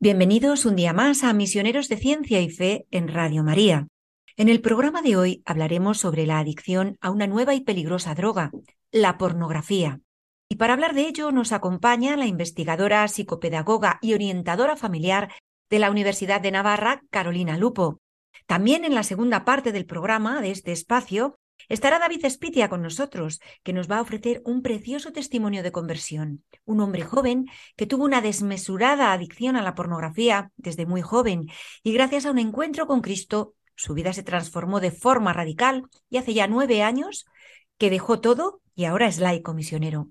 Bienvenidos un día más a Misioneros de Ciencia y Fe en Radio María. En el programa de hoy hablaremos sobre la adicción a una nueva y peligrosa droga, la pornografía. Y para hablar de ello nos acompaña la investigadora, psicopedagoga y orientadora familiar de la Universidad de Navarra, Carolina Lupo. También en la segunda parte del programa de este espacio estará David Espitia con nosotros, que nos va a ofrecer un precioso testimonio de conversión. Un hombre joven que tuvo una desmesurada adicción a la pornografía desde muy joven y gracias a un encuentro con Cristo su vida se transformó de forma radical y hace ya nueve años que dejó todo y ahora es laico misionero.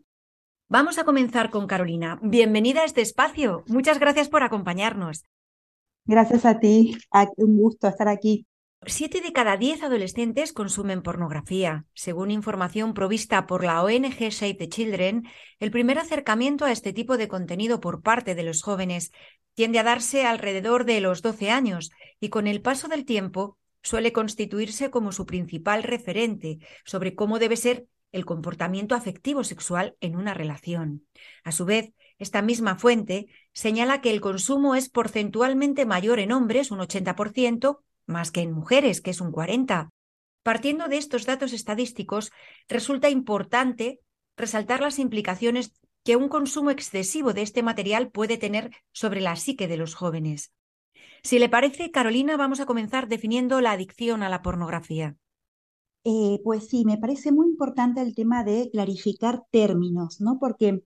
Vamos a comenzar con Carolina. Bienvenida a este espacio. Muchas gracias por acompañarnos. Gracias a ti, un gusto estar aquí. Siete de cada diez adolescentes consumen pornografía. Según información provista por la ONG Save the Children, el primer acercamiento a este tipo de contenido por parte de los jóvenes tiende a darse alrededor de los 12 años y con el paso del tiempo suele constituirse como su principal referente sobre cómo debe ser el comportamiento afectivo sexual en una relación. A su vez, esta misma fuente señala que el consumo es porcentualmente mayor en hombres, un 80%, más que en mujeres, que es un 40%. Partiendo de estos datos estadísticos, resulta importante resaltar las implicaciones que un consumo excesivo de este material puede tener sobre la psique de los jóvenes. Si le parece, Carolina, vamos a comenzar definiendo la adicción a la pornografía. Eh, pues sí, me parece muy importante el tema de clarificar términos, ¿no? Porque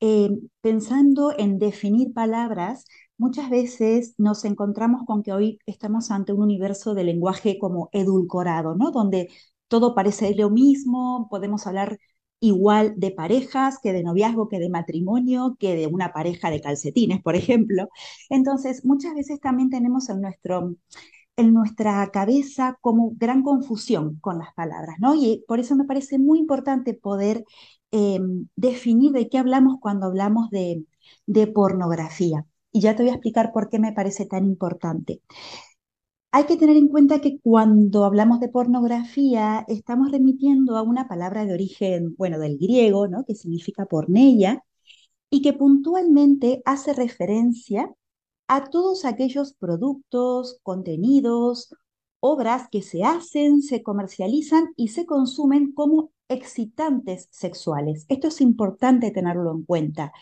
eh, pensando en definir palabras, muchas veces nos encontramos con que hoy estamos ante un universo de lenguaje como edulcorado, ¿no? Donde todo parece lo mismo, podemos hablar igual de parejas que de noviazgo, que de matrimonio, que de una pareja de calcetines, por ejemplo. Entonces, muchas veces también tenemos en nuestro en nuestra cabeza como gran confusión con las palabras, ¿no? Y por eso me parece muy importante poder eh, definir de qué hablamos cuando hablamos de pornografía. Y ya te voy a explicar por qué me parece tan importante. Hay que tener en cuenta que cuando hablamos de pornografía estamos remitiendo a una palabra de origen, bueno, del griego, ¿no? Que significa porneia, y que puntualmente hace referencia a todos aquellos productos, contenidos, obras que se hacen, se comercializan y se consumen como excitantes sexuales. Esto es importante tenerlo en cuenta,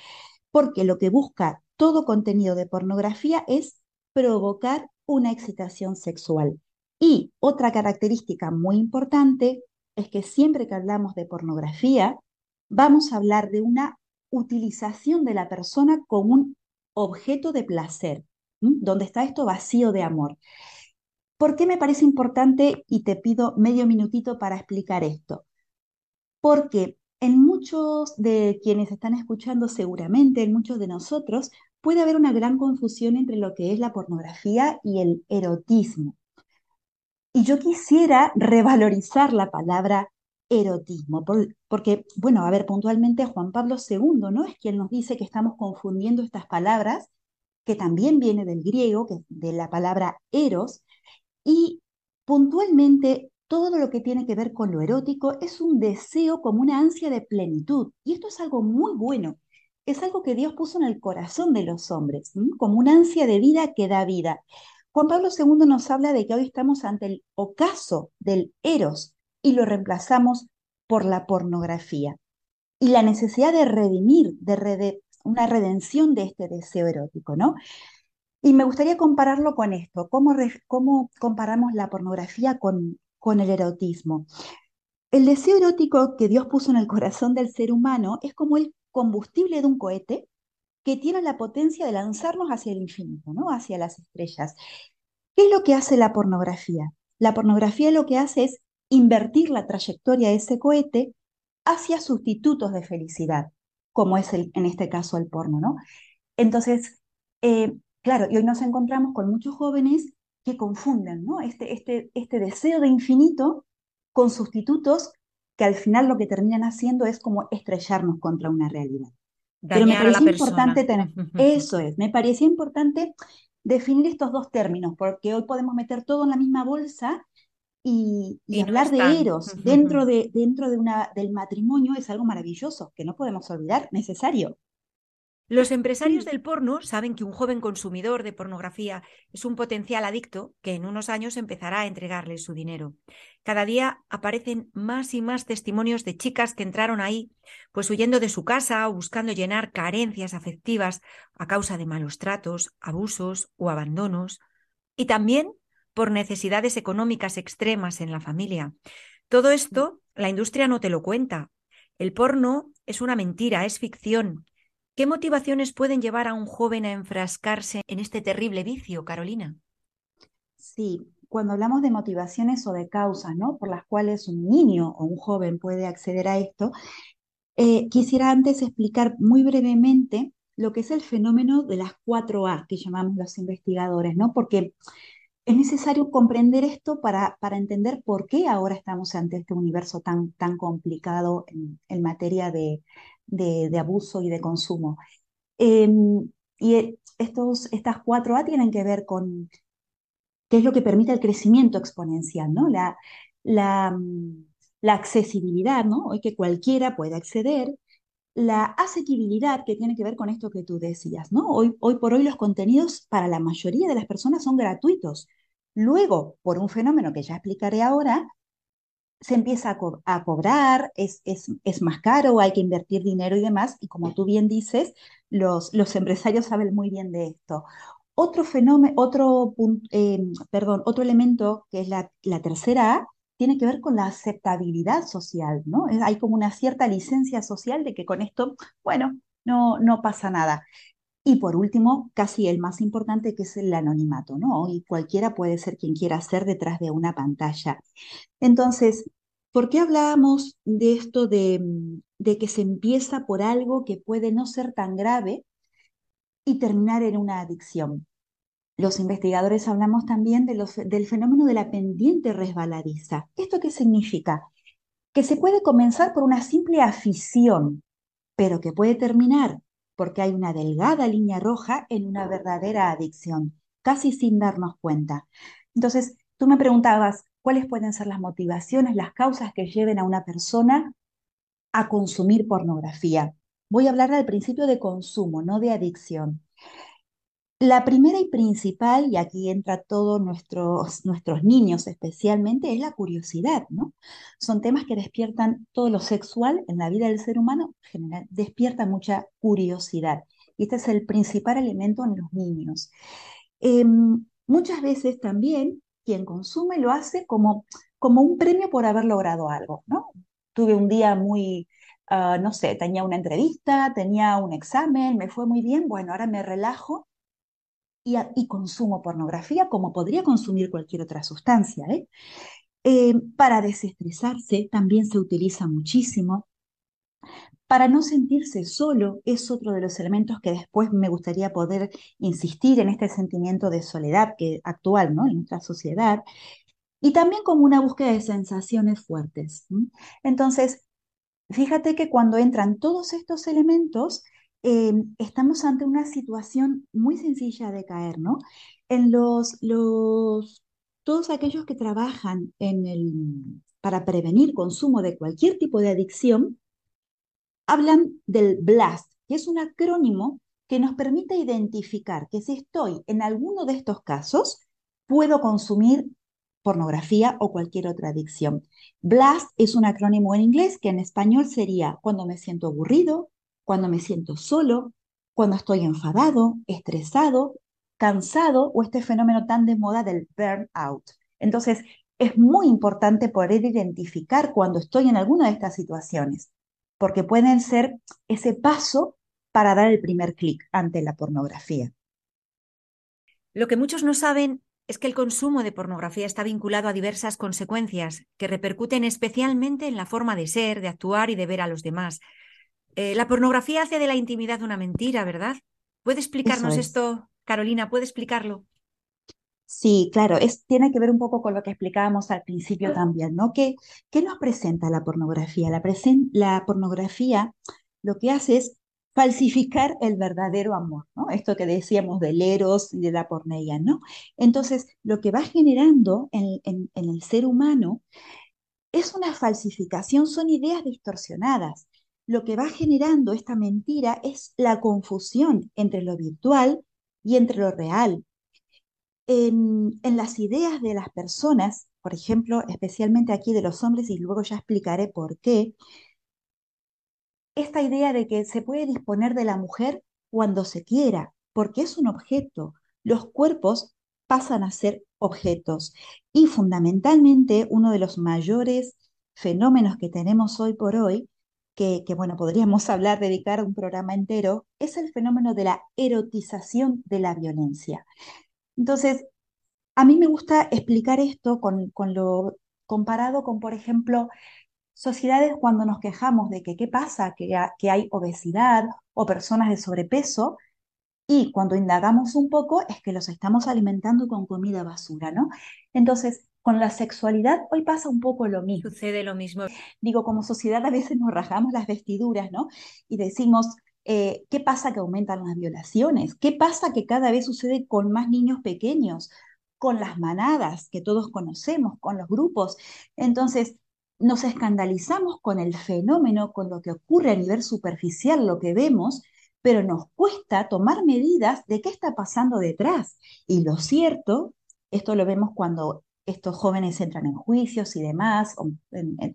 porque lo que busca todo contenido de pornografía es provocar una excitación sexual. Y otra característica muy importante es que siempre que hablamos de pornografía, vamos a hablar de una utilización de la persona como un objeto de placer, donde está esto vacío de amor. ¿Por qué me parece importante y te pido medio minutito para explicar esto? Porque en muchos de quienes están escuchando seguramente, en muchos de nosotros, puede haber una gran confusión entre lo que es la pornografía y el erotismo. Y yo quisiera revalorizar la palabra erotismo, por- porque, bueno, a ver, puntualmente Juan Pablo II, ¿no? Es quien nos dice que estamos confundiendo estas palabras, que también viene del griego, que, de la palabra eros, y puntualmente todo lo que tiene que ver con lo erótico es un deseo como una ansia de plenitud, y esto es algo muy bueno, es algo que Dios puso en el corazón de los hombres, como una ansia de vida que da vida. Juan Pablo II nos habla de que hoy estamos ante el ocaso del eros y lo reemplazamos por la pornografía. Y la necesidad de redimir, de una redención de este deseo erótico, ¿no? Y me gustaría compararlo con esto, cómo comparamos la pornografía con, con el erotismo. El deseo erótico que Dios puso en el corazón del ser humano es como el combustible de un cohete que tiene la potencia de lanzarnos hacia el infinito, ¿no? Hacia las estrellas. ¿Qué es lo que hace la pornografía? La pornografía lo que hace es invertir la trayectoria de ese cohete hacia sustitutos de felicidad, como es en este caso el porno, ¿no? Entonces, eh, claro, y hoy nos encontramos con muchos jóvenes que confunden, ¿no? Este, este, este deseo de infinito con sustitutos que al final lo que terminan haciendo es como estrellarnos contra una realidad. Pero me parecía importante tener, eso es, me parecía importante definir estos dos términos, porque hoy podemos meter todo en la misma bolsa y, hablar de eros dentro, de, dentro de una, del matrimonio es algo maravilloso, que no podemos olvidar, necesario. Los empresarios del porno saben que un joven consumidor de pornografía es un potencial adicto que en unos años empezará a entregarle su dinero. Cada día aparecen más y más testimonios de chicas que entraron ahí, pues huyendo de su casa o buscando llenar carencias afectivas a causa de malos tratos, abusos o abandonos, y también por necesidades económicas extremas en la familia. Todo esto la industria no te lo cuenta. El porno es una mentira, es ficción, ¿Qué motivaciones pueden llevar a un joven a enfrascarse en este terrible vicio, Carolina? Sí, cuando hablamos de motivaciones o de causas, ¿no? Por las cuales un niño o un joven puede acceder a esto, eh, quisiera antes explicar muy brevemente lo que es el fenómeno de las cuatro A que llamamos los investigadores, ¿no? Porque es necesario comprender esto para, para entender por qué ahora estamos ante este universo tan, tan complicado en materia de, de, abuso y de consumo. Em, y e, estos, estas cuatro A tienen que ver con qué es lo que permite el crecimiento exponencial, ¿no? La, la, mm, la accesibilidad, ¿no? Hoy que cualquiera puede acceder, la asequibilidad que tiene que ver con esto que tú decías, ¿no? Hoy, hoy por hoy los contenidos para la mayoría de las personas son gratuitos. Luego, por un fenómeno que ya explicaré ahora, se empieza a, cobrar, es, es, más caro, hay que invertir dinero y demás, y como tú bien dices, los, los empresarios saben muy bien de esto. Otro fenómeno, otro, eh, perdón, otro elemento que es la, la, tercera A, tiene que ver con la aceptabilidad social, ¿no? Hay como una cierta licencia social de que con esto, bueno, no, no pasa nada. Y por último, casi el más importante, que es el anonimato, ¿no? Y cualquiera puede ser quien quiera ser detrás de una pantalla. Entonces, ¿por qué hablábamos de esto de, de que se empieza por algo que puede no ser tan grave y terminar en una adicción? Los investigadores hablamos también del fenómeno de la pendiente resbaladiza. ¿Esto qué significa? Que se puede comenzar por una simple afición, pero que puede terminar porque hay una delgada línea roja en una verdadera adicción, casi sin darnos cuenta. Entonces, tú me preguntabas, ¿cuáles pueden ser las motivaciones, las causas que lleven a una persona a consumir pornografía? Voy a hablar del principio de consumo, no de adicción. La primera y principal, y aquí entra todos nuestros, nuestros niños especialmente, es la curiosidad, ¿no? Son temas que despiertan todo lo sexual en la vida del ser humano, en general, despierta mucha curiosidad. Y este es el principal elemento en los niños. Em, muchas veces también quien consume lo hace como, como un premio por haber logrado algo, ¿no? Tuve un día muy, ah, no sé, tenía una entrevista, tenía un examen, me fue muy bien, bueno, ahora me relajo y, consumo pornografía como podría consumir cualquier otra sustancia. ¿eh? Eh, para desestresarse también se utiliza muchísimo. Para no sentirse solo es otro de los elementos que después me gustaría poder insistir en este sentimiento de soledad que actual ¿no? en nuestra sociedad. Y también como una búsqueda de sensaciones fuertes. Entonces, fíjate que cuando entran todos estos elementos, Em, estamos ante una situación muy sencilla de caer, ¿no? En los, los, todos aquellos que trabajan en el, para prevenir consumo de cualquier tipo de adicción, hablan del BLAST, que es un acrónimo que nos permite identificar que si estoy en alguno de estos casos, puedo consumir pornografía o cualquier otra adicción. BLAST es un acrónimo en inglés que en español sería cuando me siento aburrido, cuando me siento solo, cuando estoy enfadado, estresado, cansado o este fenómeno tan de moda del burnout. Entonces, es muy importante poder identificar cuando estoy en alguna de estas situaciones, porque pueden ser ese paso para dar el primer clic ante la pornografía. Lo que muchos no saben es que el consumo de pornografía está vinculado a diversas consecuencias que repercuten especialmente en la forma de ser, de actuar y de ver a los demás, eh, la pornografía hace de la intimidad una mentira, ¿verdad? ¿Puede explicarnos esto Carolina, ¿puede explicarlo? Sí, claro, es, tiene que ver un poco con lo que explicábamos al principio también, ¿no? ¿Qué, qué nos presenta la pornografía? La, pornografía lo que hace es falsificar el verdadero amor, ¿no? Esto que decíamos del eros y de la porneia, ¿no? Entonces, lo que va generando en, en el ser humano es una falsificación, son ideas distorsionadas. Lo que va generando esta mentira es la confusión entre lo virtual y entre lo real, en, las ideas de las personas, por ejemplo, especialmente aquí de los hombres, y luego ya explicaré por qué, esta idea de que se puede disponer de la mujer cuando se quiera, porque es un objeto. Los cuerpos pasan a ser objetos. Y fundamentalmente, uno de los mayores fenómenos que tenemos hoy por hoy, que, que, bueno, podríamos hablar, dedicar un programa entero, es el fenómeno de la erotización de la violencia. Entonces, a mí me gusta explicar esto con, lo comparado con, por ejemplo, sociedades cuando nos quejamos de que qué pasa, que, que hay obesidad o personas de sobrepeso, y cuando indagamos un poco es que los estamos alimentando con comida basura, ¿no? Entonces, con la sexualidad hoy pasa un poco lo mismo. Sucede lo mismo. Digo, como sociedad a veces nos rajamos las vestiduras, ¿no? Y decimos, eh, ¿Qué pasa que aumentan las violaciones? ¿Qué pasa que cada vez sucede con más niños pequeños? Con las manadas que todos conocemos, con los grupos. Entonces, nos escandalizamos con el fenómeno, con lo que ocurre a nivel superficial, lo que vemos, pero nos cuesta tomar medidas de qué está pasando detrás. Y lo cierto, esto lo vemos cuando estos jóvenes entran en juicios y demás,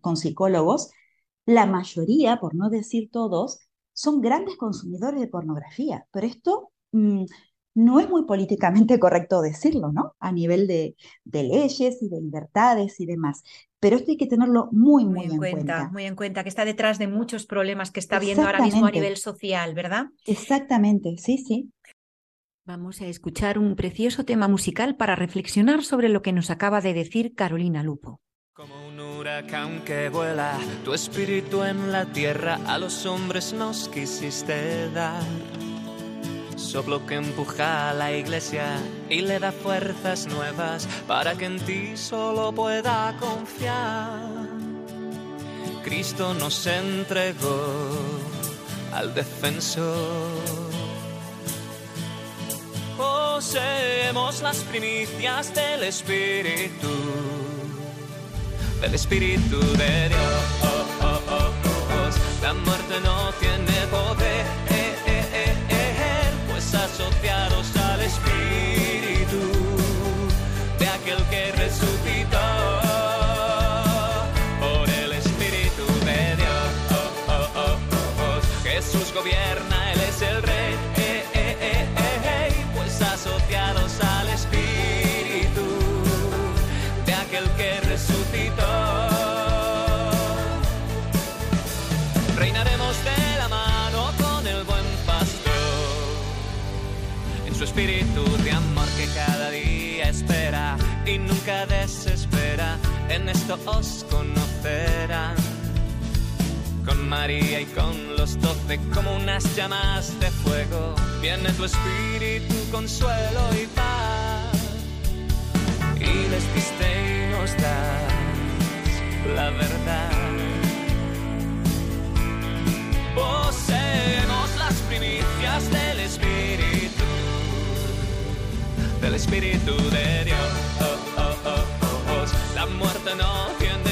con psicólogos, la mayoría, por no decir todos, son grandes consumidores de pornografía, pero esto mm, no es muy políticamente correcto decirlo, ¿no? A nivel de, leyes y de libertades y demás. Pero esto hay que tenerlo muy, muy, en, cuenta, Muy en cuenta, que está detrás de muchos problemas que está habiendo ahora mismo a nivel social, ¿verdad? Exactamente, sí, sí. Vamos a escuchar un precioso tema musical para reflexionar sobre lo que nos acaba de decir Carolina Lupo. Huracán que vuela, tu espíritu en la tierra a los hombres nos quisiste dar. Soplo que empuja a la iglesia y le da fuerzas nuevas para que en ti solo pueda confiar. Cristo nos entregó al defensor. Poseemos las primicias del Espíritu del Espíritu de Dios. En esto os conocerán. Con María y con los doce como unas llamas de fuego. Viene tu espíritu, consuelo y paz. Y les diste y nos das la verdad. Poseemos las primicias del Espíritu, del Espíritu de Dios. La muerte no tiene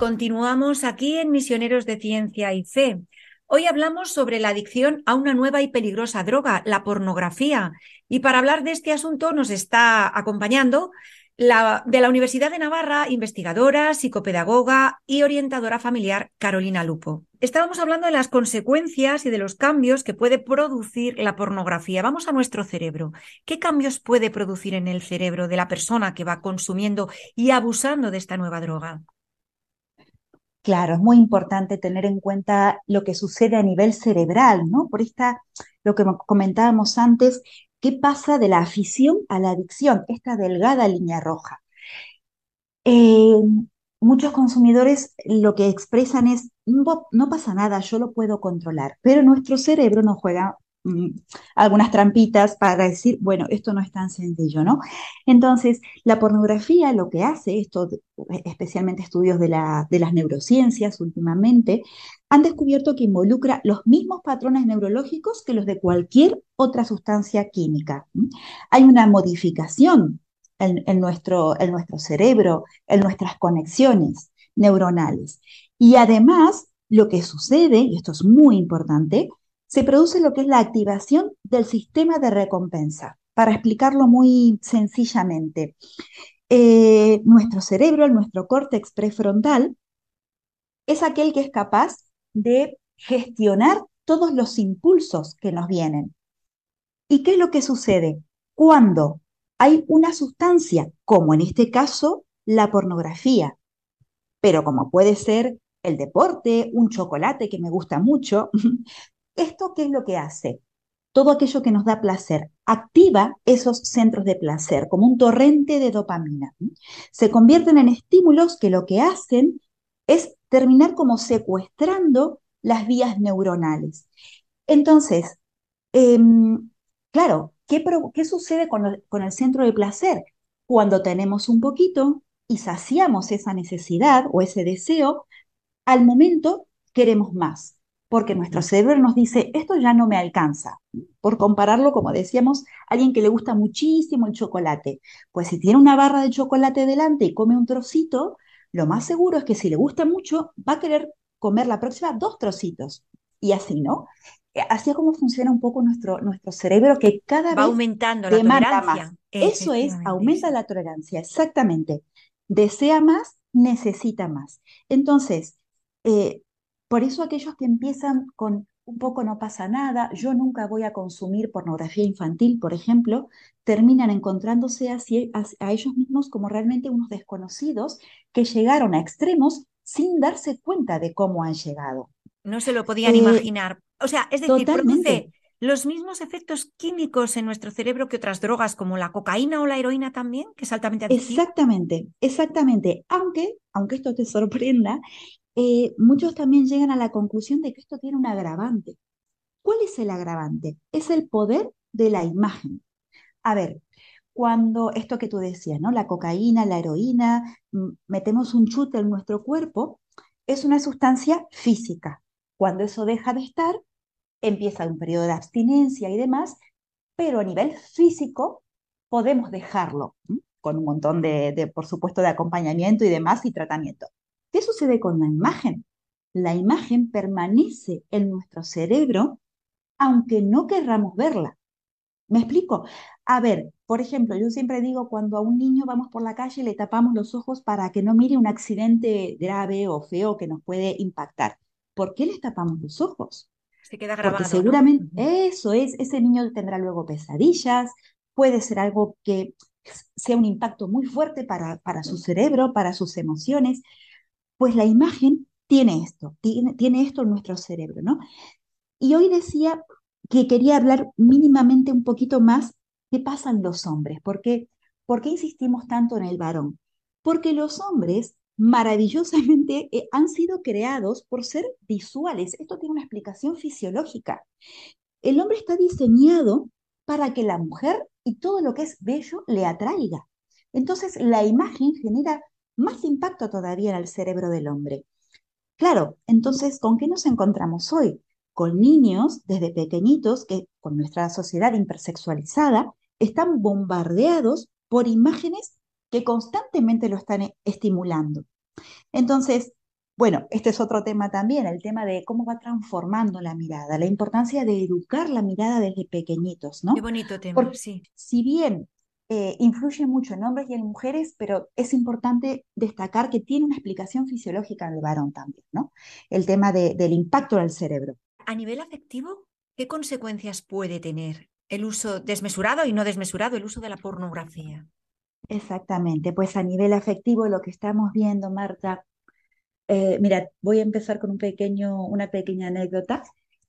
continuamos aquí en Misioneros de Ciencia y Fe. Hoy hablamos sobre la adicción a una nueva y peligrosa droga, la pornografía. Y para hablar de este asunto nos está acompañando de la Universidad de Navarra, investigadora, psicopedagoga y orientadora familiar Carolina Lupo. Estábamos hablando de las consecuencias y de los cambios que puede producir la pornografía. Vamos a nuestro cerebro. ¿Qué cambios puede producir en el cerebro de la persona que va consumiendo y abusando de esta nueva droga? Claro, es muy importante tener en cuenta lo que sucede a nivel cerebral, ¿no? Por esta, lo que comentábamos antes, ¿Qué pasa de la afición a la adicción? Esta delgada línea roja. Eh, muchos consumidores lo que expresan es, no, pasa nada, yo lo puedo controlar, pero nuestro cerebro nos juega Mm, algunas trampitas para decir, bueno, esto no es tan sencillo, ¿no? Entonces, la pornografía lo que hace, esto, especialmente estudios de, la, de las neurociencias últimamente, han descubierto que involucra los mismos patrones neurológicos que los de cualquier otra sustancia química. Hay una modificación en, en, nuestro, en nuestro cerebro, en nuestras conexiones neuronales. Y además, lo que sucede, y esto es muy importante, se produce lo que es la activación del sistema de recompensa. Para explicarlo muy sencillamente, eh, nuestro cerebro, nuestro córtex prefrontal, es aquel que es capaz de gestionar todos los impulsos que nos vienen. ¿Y qué es lo que sucede? Cuando hay una sustancia, como en este caso la pornografía, pero como puede ser el deporte, un chocolate que me gusta mucho, ¿Esto qué es lo que hace? Todo aquello que nos da placer activa esos centros de placer como un torrente de dopamina. Se convierten en estímulos que lo que hacen es terminar como secuestrando las vías neuronales. Entonces, em, claro, ¿qué, sucede con, con el centro de placer? Cuando tenemos un poquito y saciamos esa necesidad o ese deseo, al momento queremos más porque nuestro cerebro nos dice, esto ya no me alcanza. Por compararlo, como decíamos, a alguien que le gusta muchísimo el chocolate, pues si tiene una barra de chocolate delante y come un trocito, lo más seguro es que si le gusta mucho, va a querer comer la próxima dos trocitos. Y así, ¿no? Eh, así es como funciona un poco nuestro, nuestro cerebro, que cada va vez aumentando la tolerancia. Más. Eso es, aumenta la tolerancia, exactamente. Desea más, necesita más. Entonces, eh, por eso aquellos que empiezan con un poco no pasa nada, yo nunca voy a consumir pornografía infantil, por ejemplo, terminan encontrándose así, a, ellos mismos como realmente unos desconocidos que llegaron a extremos sin darse cuenta de cómo han llegado. No se lo podían eh, imaginar. O sea, es decir, produce los mismos efectos químicos en nuestro cerebro que otras drogas como la cocaína o la heroína también, que es altamente. Exactamente, exactamente. Aunque, aunque esto te sorprenda, eh, muchos también llegan a la conclusión de que esto tiene un agravante. ¿Cuál es el agravante? Es el poder de la imagen. A ver, cuando esto que tú decías, ¿no? La cocaína, la heroína, mm, metemos un chute en nuestro cuerpo, es una sustancia física. Cuando eso deja de estar, empieza un periodo de abstinencia y demás, pero a nivel físico podemos dejarlo, con un montón de, por supuesto, de acompañamiento y demás y tratamiento. ¿Qué sucede con la imagen? La imagen permanece en nuestro cerebro aunque no querramos verla. ¿Me explico? A ver, por ejemplo, yo siempre digo cuando a un niño vamos por la calle le tapamos los ojos para que no mire un accidente grave o feo que nos puede impactar. ¿Por qué les tapamos los ojos? Se queda grabado. Porque seguramente eso es, ese niño tendrá luego pesadillas, puede ser algo que sea un impacto muy fuerte para, para su cerebro, para sus emociones. Pues la imagen tiene esto, tiene, tiene esto en nuestro cerebro, ¿no? Y hoy decía que quería hablar mínimamente un poquito más qué pasan los hombres, porque ¿por qué insistimos tanto en el varón? Porque los hombres maravillosamente eh, han sido creados por ser visuales. Esto tiene una explicación fisiológica. El hombre está diseñado para que la mujer y todo lo que es bello le atraiga. Entonces la imagen genera más impacto todavía en el cerebro del hombre. Claro, entonces, ¿con qué nos encontramos hoy? Con niños desde pequeñitos que, con nuestra sociedad hipersexualizada, están bombardeados por imágenes que constantemente lo están estimulando. Entonces, bueno, este es otro tema también, el tema de cómo va transformando la mirada, la importancia de educar la mirada desde pequeñitos, ¿no? Qué bonito tema, sí. Si bien eh, influye mucho en hombres y en mujeres, pero es importante destacar que tiene una explicación fisiológica en el varón también, ¿no? El tema del impacto del cerebro. A nivel afectivo, ¿qué consecuencias puede tener el uso desmesurado y no desmesurado, el uso de la pornografía? Exactamente, pues a nivel afectivo lo que estamos viendo, Marta, eh, mira, voy a empezar con un pequeño, una pequeña anécdota.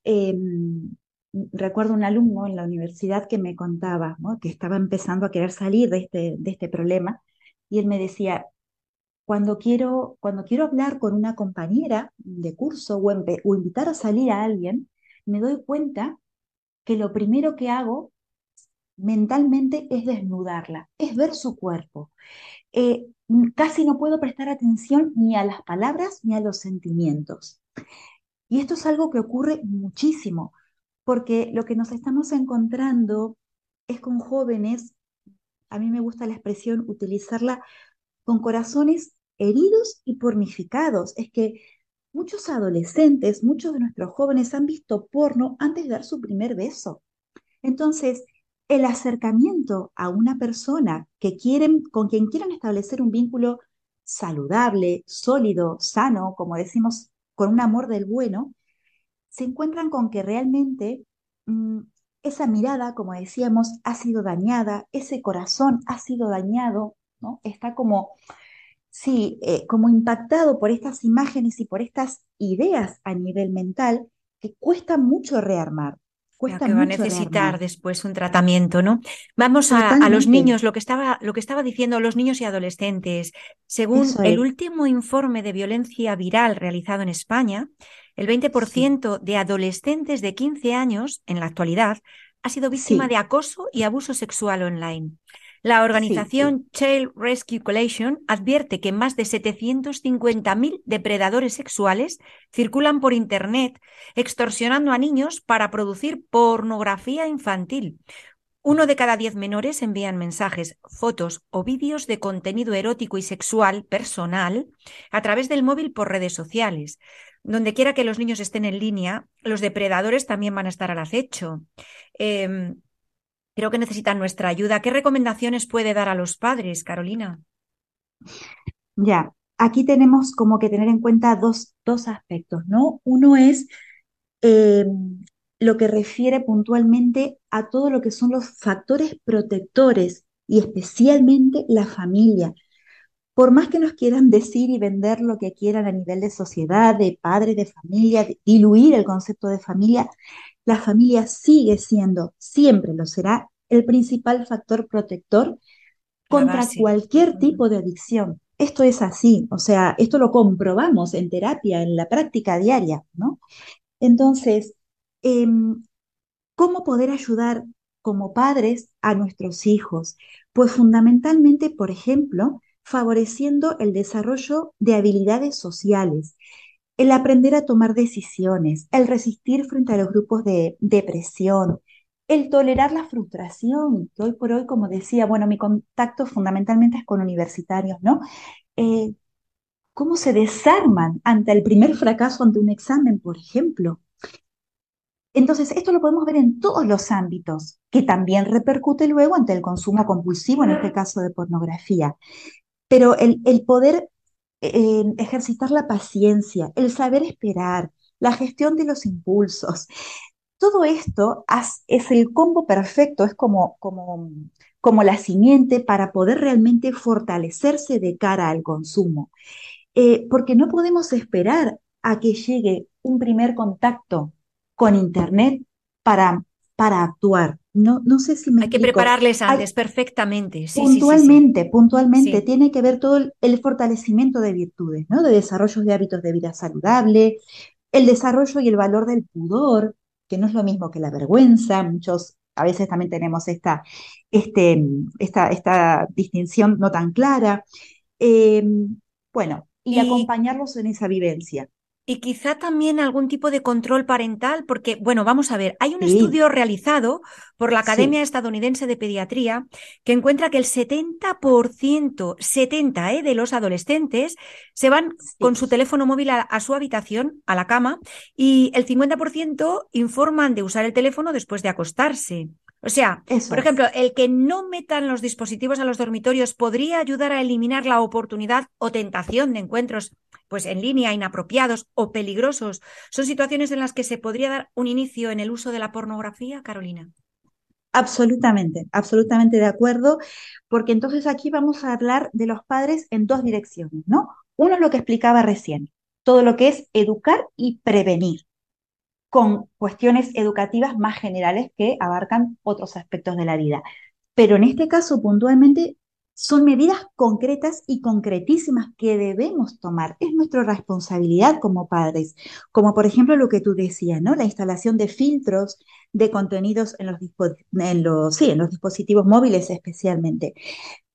Em, recuerdo un alumno en la universidad que me contaba que estaba empezando a querer salir de este, de este problema y él me decía, cuando quiero, cuando quiero hablar con una compañera de curso o, invitar a salir a alguien, me doy cuenta que lo primero que hago mentalmente es desnudarla, es ver su cuerpo. Eh, casi no puedo prestar atención ni a las palabras ni a los sentimientos. Y esto es algo que ocurre muchísimo porque lo que nos estamos encontrando es con jóvenes, a mí me gusta la expresión utilizarla, con corazones heridos y pornificados. Es que muchos adolescentes, muchos de nuestros jóvenes han visto porno antes de dar su primer beso. Entonces, el acercamiento a una persona que quieren, con quien quieran establecer un vínculo saludable, sólido, sano, como decimos, con un amor del bueno, se encuentran con que realmente mm, esa mirada, como decíamos, ha sido dañada, ese corazón ha sido dañado, ¿no? Está como, sí, eh, como impactado por estas imágenes y por estas ideas a nivel mental que cuesta mucho rearmar. Cuesta que va a necesitar después un tratamiento, ¿no? Vamos a, los niños, lo que, estaba, lo que estaba diciendo, los niños y adolescentes. Según el último informe de violencia viral realizado en España, el 20% de adolescentes de 15 años en la actualidad ha sido víctima de acoso y abuso sexual online. La organización Child Rescue Coalition advierte que más de 750.000 depredadores sexuales circulan por Internet extorsionando a niños para producir pornografía infantil. Uno de cada diez menores envían mensajes, fotos o vídeos de contenido erótico y sexual personal a través del móvil por redes sociales donde quiera que los niños estén en línea, los depredadores también van a estar al acecho. Em, creo que necesitan nuestra ayuda. ¿Qué recomendaciones puede dar a los padres, Carolina? Ya, aquí tenemos como que tener en cuenta dos, dos aspectos, ¿no? Uno es em, lo que refiere puntualmente a todo lo que son los factores protectores y especialmente la familia por más que nos quieran decir y vender lo que quieran a nivel de sociedad, de padre, de familia, diluir el concepto de familia, la familia sigue siendo, siempre lo será, el principal factor protector contra cualquier tipo de adicción. Esto es así, o sea, esto lo comprobamos en terapia, en la práctica diaria, ¿no? Entonces, em, ¿cómo poder ayudar como padres a nuestros hijos? Pues fundamentalmente, por ejemplo, favoreciendo el desarrollo de habilidades sociales, el aprender a tomar decisiones, el resistir frente a los grupos de depresión, el tolerar la frustración, que hoy por hoy, como decía, bueno, mi contacto fundamentalmente es con universitarios, ¿no? Eh, ¿Cómo se desarman ante el primer fracaso ante un examen, por ejemplo? Entonces, esto lo podemos ver en todos los ámbitos, que también repercute luego ante el consumo compulsivo, en este caso de pornografía pero el, poder eh, ejercitar la paciencia, el saber esperar, la gestión de los impulsos, todo esto es el combo perfecto, es como, como, como la simiente para poder realmente fortalecerse de cara al consumo. Eh, porque no podemos esperar a que llegue un primer contacto con Internet para, para actuar. No, no sé si me Hay que prepararles antes, perfectamente. puntualmente, puntualmente. Tiene que ver todo el, fortalecimiento de virtudes, ¿no? De desarrollo de hábitos de vida saludable, el desarrollo y el valor del pudor, que no es lo mismo que la vergüenza. Muchos a veces también tenemos esta, este, esta, esta distinción no tan clara. Em, bueno, y acompañarlos en esa vivencia. Y quizá también algún tipo de control parental, porque, bueno, vamos a ver, hay un estudio realizado por la Academia Estadounidense de Pediatría que encuentra que el 70%, 70 ¿eh? de los adolescentes se van con su teléfono móvil a, su habitación, a la cama, y el 50% informan de usar el teléfono después de acostarse. O sea, por ejemplo, el que no metan los dispositivos a los dormitorios podría ayudar a eliminar la oportunidad o tentación de encuentros pues en línea inapropiados o peligrosos. Son situaciones en las que se podría dar un inicio en el uso de la pornografía, Carolina. Absolutamente, absolutamente de acuerdo, porque entonces aquí vamos a hablar de los padres en dos direcciones, ¿no? Uno es lo que explicaba recién, todo lo que es educar y prevenir, con cuestiones educativas más generales que abarcan otros aspectos de la vida. Pero en este caso, puntualmente, son medidas concretas y concretísimas que debemos tomar. Es nuestra responsabilidad como padres, como por ejemplo lo que tú decías, ¿no? La instalación de filtros de contenidos en los, en los, dispositivos móviles especialmente.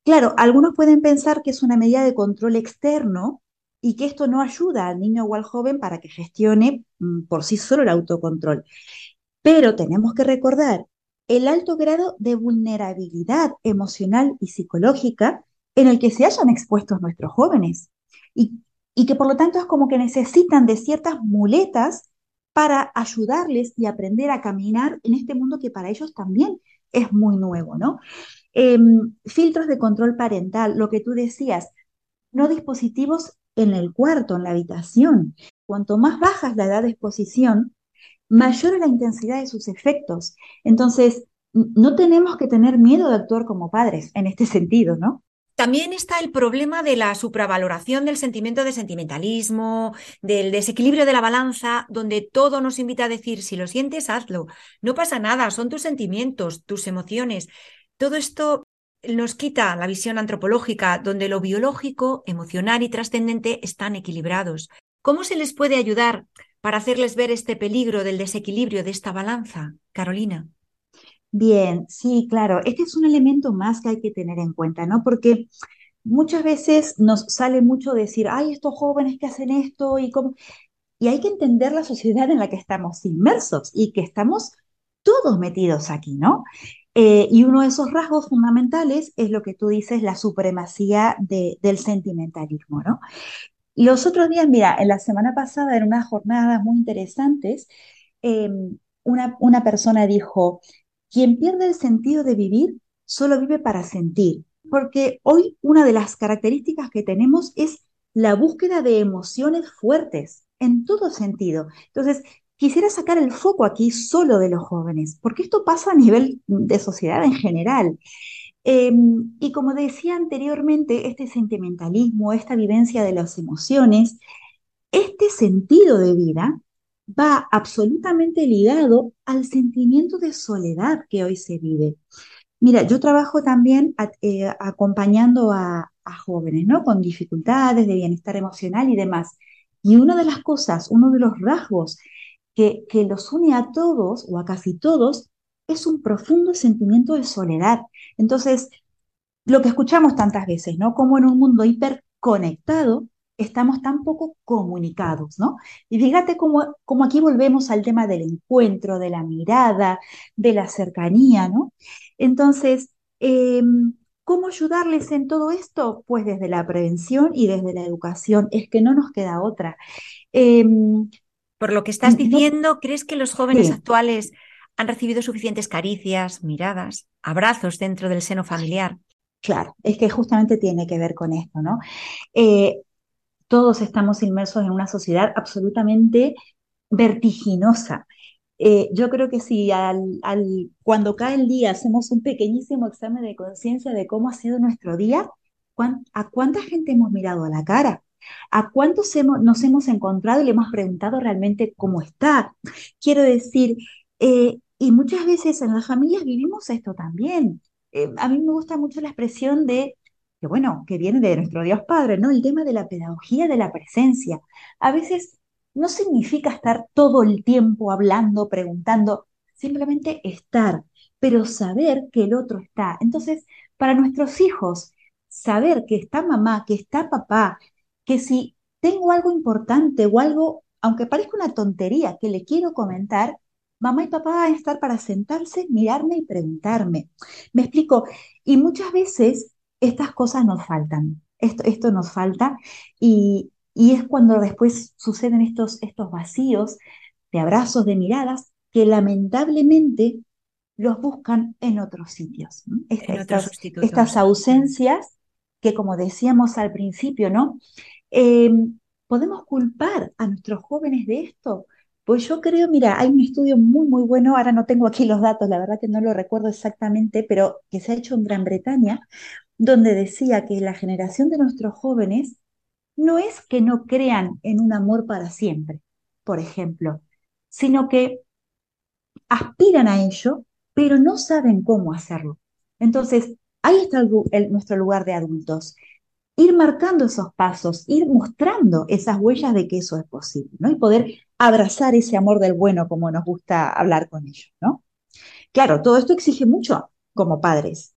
Claro, algunos pueden pensar que es una medida de control externo y que esto no ayuda al niño o al joven para que gestione mm, por sí solo el autocontrol. Pero tenemos que recordar el alto grado de vulnerabilidad emocional y psicológica en el que se hayan expuestos nuestros jóvenes y, y que por lo tanto es como que necesitan de ciertas muletas para ayudarles y aprender a caminar en este mundo que para ellos también es muy nuevo, ¿no? Em, filtros de control parental, lo que tú decías, no dispositivos en el cuarto, en la habitación. Cuanto más baja es la edad de exposición, mayor es la intensidad de sus efectos. Entonces, no tenemos que tener miedo de actuar como padres en este sentido, ¿no? También está el problema de la supravaloración del sentimiento de sentimentalismo, del desequilibrio de la balanza, donde todo nos invita a decir, si lo sientes, hazlo. No pasa nada, son tus sentimientos, tus emociones. Todo esto nos quita la visión antropológica, donde lo biológico, emocional y trascendente están equilibrados. ¿Cómo se les puede ayudar para hacerles ver este peligro del desequilibrio de esta balanza, Carolina? Bien, sí, claro. Este es un elemento más que hay que tener en cuenta, ¿no? Porque muchas veces nos sale mucho decir, ay, estos jóvenes que hacen esto y cómo... Y hay que entender la sociedad en la que estamos inmersos y que estamos todos metidos aquí, ¿no? Eh, y uno de esos rasgos fundamentales es lo que tú dices, la supremacía del sentimentalismo, ¿no? Los otros días, mira, en la semana pasada, en unas jornadas muy interesantes, em, una, una persona dijo, quien pierde el sentido de vivir solo vive para sentir, porque hoy una de las características que tenemos es la búsqueda de emociones fuertes en todo sentido. Entonces, quisiera sacar el foco aquí solo de los jóvenes, porque esto pasa a nivel de sociedad en general. Em, y como decía anteriormente, este sentimentalismo, esta vivencia de las emociones, este sentido de vida va absolutamente ligado al sentimiento de soledad que hoy se vive. Mira, yo trabajo también eh, acompañando a, jóvenes, ¿no? Con dificultades de bienestar emocional y demás. Y una de las cosas, uno de los rasgos que, que los une a todos o a casi todos es un profundo sentimiento de soledad. Entonces, lo que escuchamos tantas veces, ¿no? Como en un mundo hiperconectado estamos tan poco comunicados, ¿no? Y fíjate cómo, aquí volvemos al tema del encuentro, de la mirada, de la cercanía, ¿no? Entonces, em, ¿cómo ayudarles en todo esto? Pues desde la prevención y desde la educación, es que no nos queda otra. Em, Por lo que estás diciendo, ¿crees que los jóvenes actuales han recibido suficientes caricias, miradas, abrazos dentro del seno familiar. Claro, es que justamente tiene que ver con esto, ¿no? Eh, todos estamos inmersos en una sociedad absolutamente vertiginosa. Eh, yo creo que si al, cuando cae el día hacemos un pequeñísimo examen de conciencia de cómo ha sido nuestro día, ¿a cuánta gente hemos mirado a la cara? ¿A cuántos nos hemos encontrado y le hemos preguntado realmente cómo está? Quiero decir, eh, y muchas veces en las familias vivimos esto también. Eh, a mí me gusta mucho la expresión de, que bueno, que viene de nuestro Dios Padre, ¿no? El tema de la pedagogía de la presencia. A veces no significa estar todo el tiempo hablando, preguntando, simplemente estar, pero saber que el otro está. Entonces, para nuestros hijos, saber que está mamá, que está papá, que si tengo algo importante o algo, aunque parezca una tontería, que le quiero comentar, mamá y papá van a estar para sentarse, mirarme y preguntarme. Me explico, y muchas veces estas cosas nos faltan, esto, esto nos falta y, es cuando después suceden estos, estos vacíos de abrazos, de miradas, que lamentablemente los buscan en otros sitios. estas, ausencias que, como decíamos al principio, ¿no? Eh, ¿Podemos culpar a nuestros jóvenes de esto? Pues yo creo, mira, hay un estudio muy, muy bueno, ahora no tengo aquí los datos, la verdad que no lo recuerdo exactamente, pero que se ha hecho en Gran Bretaña, donde decía que la generación de nuestros jóvenes no es que no crean en un amor para siempre, por ejemplo, sino que aspiran a ello, pero no saben cómo hacerlo. Entonces, ahí está nuestro lugar de adultos. Ir marcando esos pasos, ir mostrando esas huellas de que eso es posible, ¿no? Y poder abrazar ese amor del bueno como nos gusta hablar con ellos, ¿no? Claro, todo esto exige mucho como padres,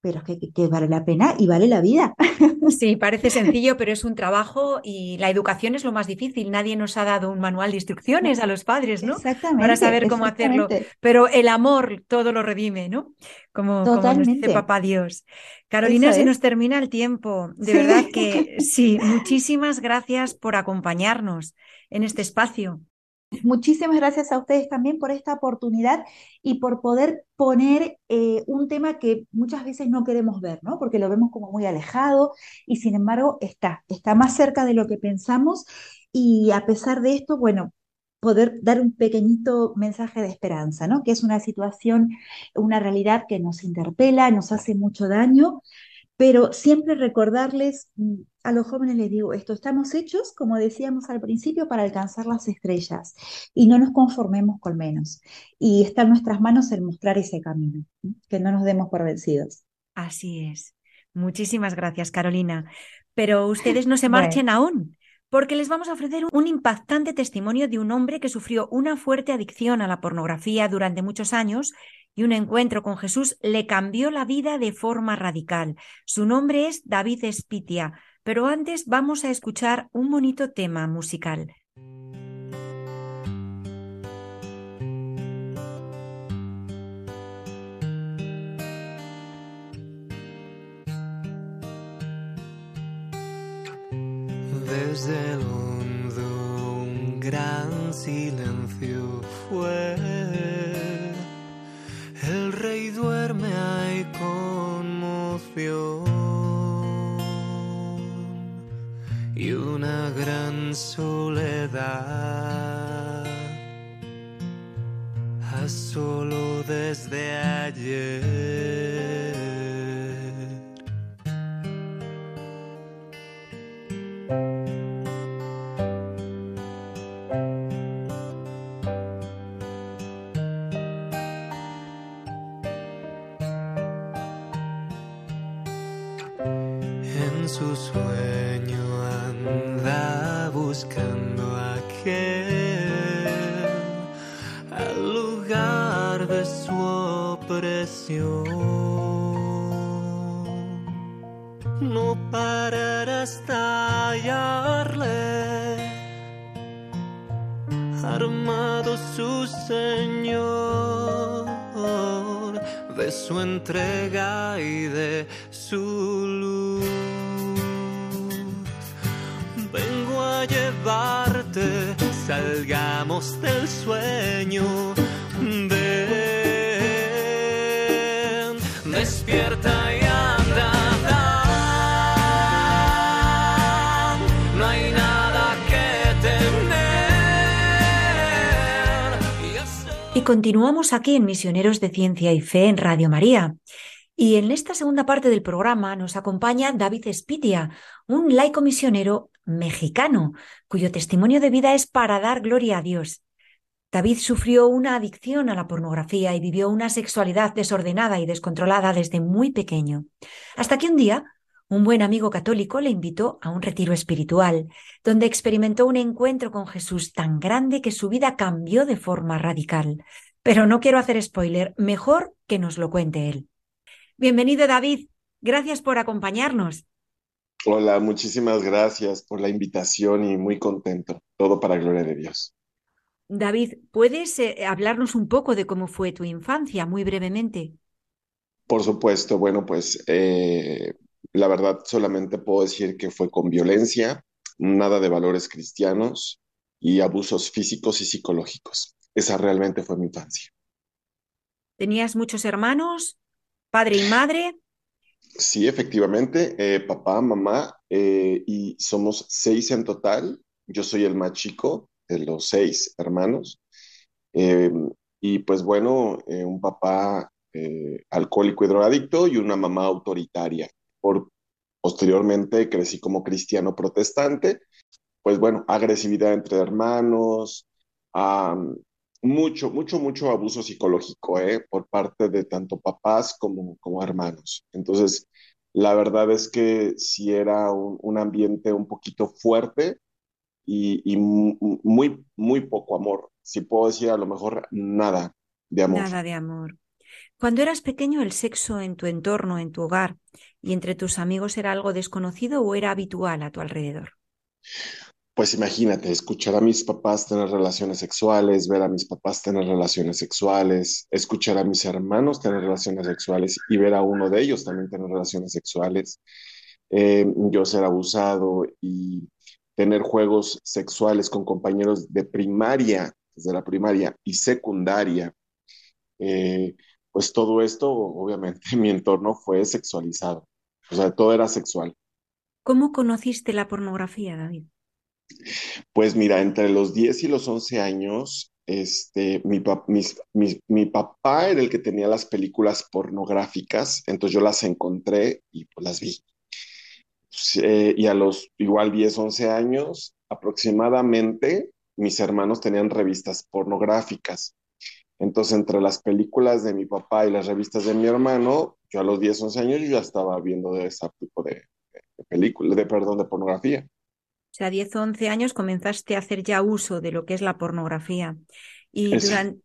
pero es que, vale la pena y vale la vida. Sí, parece sencillo, pero es un trabajo y la educación es lo más difícil. Nadie nos ha dado un manual de instrucciones a los padres, ¿no? Exactamente. Para saber cómo hacerlo. Pero el amor todo lo redime, ¿no? Como, como nos dice papá Dios. Carolina, se nos termina el tiempo. De verdad que sí, muchísimas gracias por acompañarnos en este espacio. Muchísimas gracias a ustedes también por esta oportunidad y por poder poner eh, un tema que muchas veces no queremos ver, ¿no? Porque lo vemos como muy alejado y sin embargo está, está más cerca de lo que pensamos y a pesar de esto, bueno, poder dar un pequeñito mensaje de esperanza, ¿no? Que es una situación, una realidad que nos interpela, nos hace mucho daño, pero siempre recordarles, mm, a los jóvenes les digo esto, estamos hechos, como decíamos al principio, para alcanzar las estrellas y no nos conformemos con menos. Y está en nuestras manos el mostrar ese camino, que no nos demos por vencidos. Así es. Muchísimas gracias, Carolina. Pero ustedes no se marchen aún porque les vamos a ofrecer un impactante testimonio de un hombre que sufrió una fuerte adicción a la pornografía durante muchos años y un encuentro con Jesús le cambió la vida de forma radical. Su nombre es David Espitia, pero antes vamos a escuchar un bonito tema musical. Desde el un gran silencio fue. El rey duerme, hay conmoción y una gran soledad. A solo desde ayer. Su entrega y de su luz. llevarte, salgamos del sueño. Continuamos aquí en Misioneros de Ciencia y Fe en Radio María. Y en esta segunda parte del programa nos acompaña David Espitia, un laico misionero mexicano, cuyo testimonio de vida es para dar gloria a Dios. David sufrió una adicción a la pornografía y vivió una sexualidad desordenada y descontrolada desde muy pequeño, hasta que un día un buen amigo católico le invitó a un retiro espiritual, donde experimentó un encuentro con Jesús tan grande que su vida cambió de forma radical. Pero no quiero hacer spoiler, mejor que nos lo cuente él. Bienvenido, David. Gracias por acompañarnos. Hola, muchísimas gracias por la invitación y muy contento. Todo para gloria de Dios. David, ¿puedes eh, hablarnos un poco de cómo fue tu infancia, muy brevemente? Por supuesto, bueno, pues eh, la verdad solamente puedo decir que fue con violencia, nada de valores cristianos y abusos físicos y psicológicos. Esa realmente fue mi infancia. ¿Tenías muchos hermanos, padre y madre? Sí, efectivamente, eh, papá, mamá, eh, y somos seis en total. Yo soy el más chico de los seis hermanos. Eh, y pues bueno, un papá alcohólico y drogadicto y una mamá autoritaria. Por, posteriormente crecí como cristiano protestante. Pues bueno, agresividad entre hermanos, mucho, mucho, mucho abuso psicológico ¿eh? por parte de tanto papás como, como hermanos. Entonces, la verdad es que sí era un, un ambiente un poquito fuerte y, y, muy, muy poco amor. Si puedo decir, a lo mejor nada de amor. Nada de amor. Cuando eras pequeño, el sexo en tu entorno, en tu hogar y entre tus amigos era algo desconocido o era habitual a tu alrededor? Pues imagínate, escuchar a mis papás tener relaciones sexuales, ver a mis papás tener relaciones sexuales, escuchar a mis hermanos tener relaciones sexuales y ver a uno de ellos también tener relaciones sexuales, eh, yo ser abusado y tener juegos sexuales con compañeros de primaria, desde la primaria y secundaria, eh, pues todo esto, obviamente, en mi entorno fue sexualizado, o sea, todo era sexual. ¿Cómo conociste la pornografía, David? Pues mira, entre los 10 y los 11 años, este, mi, mi, papá era el que tenía las películas pornográficas, entonces yo las encontré y pues las vi. Eh, y a los igual 10, 11 años, aproximadamente, mis hermanos tenían revistas pornográficas. Entonces, entre las películas de mi papá y las revistas de mi hermano, yo a los 10, 11 años yo ya estaba viendo de ese tipo de, de película, de perdón, de pornografía sea, 10 o 11 años comenzaste a hacer ya uso de lo que es la pornografía. Y